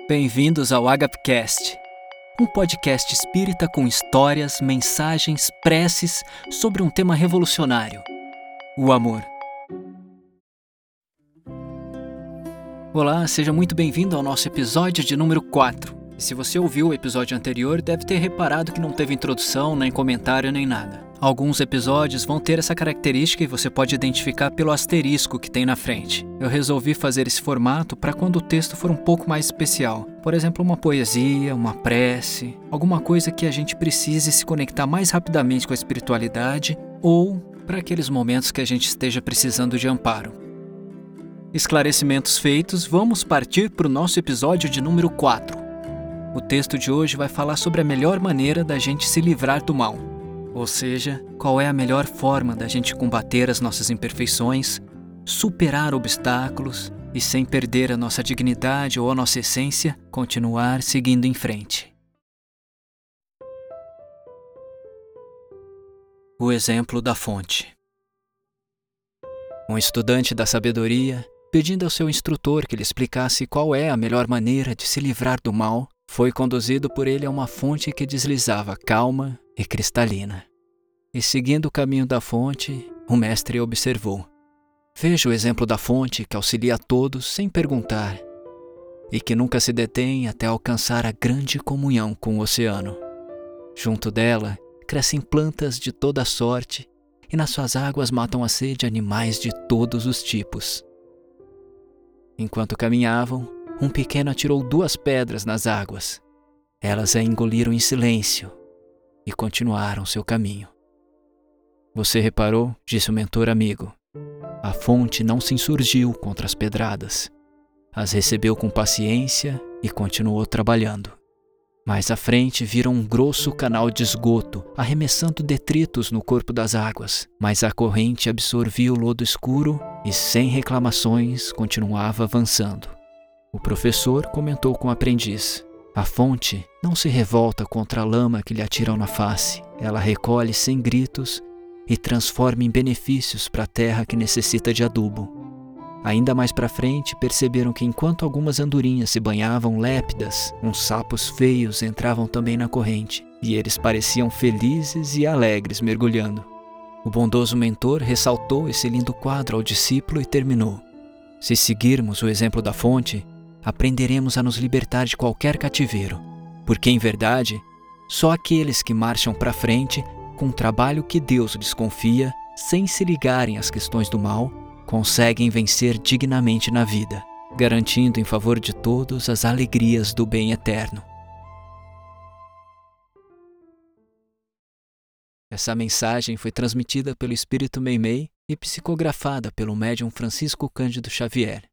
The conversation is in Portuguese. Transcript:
Bem-vindos ao Agapcast, um podcast espírita com histórias, mensagens, preces sobre um tema revolucionário: o amor. Olá, seja muito bem-vindo ao nosso episódio de número 4. E se você ouviu o episódio anterior, deve ter reparado que não teve introdução, nem comentário, nem nada. Alguns episódios vão ter essa característica e você pode identificar pelo asterisco que tem na frente. Eu resolvi fazer esse formato para quando o texto for um pouco mais especial. Por exemplo, uma poesia, uma prece, alguma coisa que a gente precise se conectar mais rapidamente com a espiritualidade ou para aqueles momentos que a gente esteja precisando de amparo. Esclarecimentos feitos, vamos partir para o nosso episódio de número 4. O texto de hoje vai falar sobre a melhor maneira da gente se livrar do mal. Ou seja, qual é a melhor forma da gente combater as nossas imperfeições, superar obstáculos e, sem perder a nossa dignidade ou a nossa essência, continuar seguindo em frente. O exemplo da fonte. Um estudante da sabedoria, pedindo ao seu instrutor que lhe explicasse qual é a melhor maneira de se livrar do mal, foi conduzido por ele a uma fonte que deslizava calma e cristalina. E seguindo o caminho da fonte, o mestre observou. Veja o exemplo da fonte que auxilia a todos sem perguntar e que nunca se detém até alcançar a grande comunhão com o oceano. Junto dela crescem plantas de toda sorte e nas suas águas matam a sede animais de todos os tipos. Enquanto caminhavam, um pequeno atirou duas pedras nas águas. Elas a engoliram em silêncio e continuaram seu caminho. Você reparou, disse o mentor amigo. A fonte não se insurgiu contra as pedradas. As recebeu com paciência e continuou trabalhando. Mais à frente viram um grosso canal de esgoto arremessando detritos no corpo das águas, mas a corrente absorvia o lodo escuro e, sem reclamações, continuava avançando. O professor comentou com o aprendiz: A fonte não se revolta contra a lama que lhe atiram na face. Ela recolhe sem gritos e transforma em benefícios para a terra que necessita de adubo. Ainda mais para frente, perceberam que enquanto algumas andorinhas se banhavam lépidas, uns sapos feios entravam também na corrente, e eles pareciam felizes e alegres mergulhando. O bondoso mentor ressaltou esse lindo quadro ao discípulo e terminou: Se seguirmos o exemplo da fonte, aprenderemos a nos libertar de qualquer cativeiro, porque em verdade, só aqueles que marcham para frente com o trabalho que Deus lhes confia, sem se ligarem às questões do mal, conseguem vencer dignamente na vida, garantindo em favor de todos as alegrias do bem eterno. Essa mensagem foi transmitida pelo Espírito Meimei e psicografada pelo médium Francisco Cândido Xavier.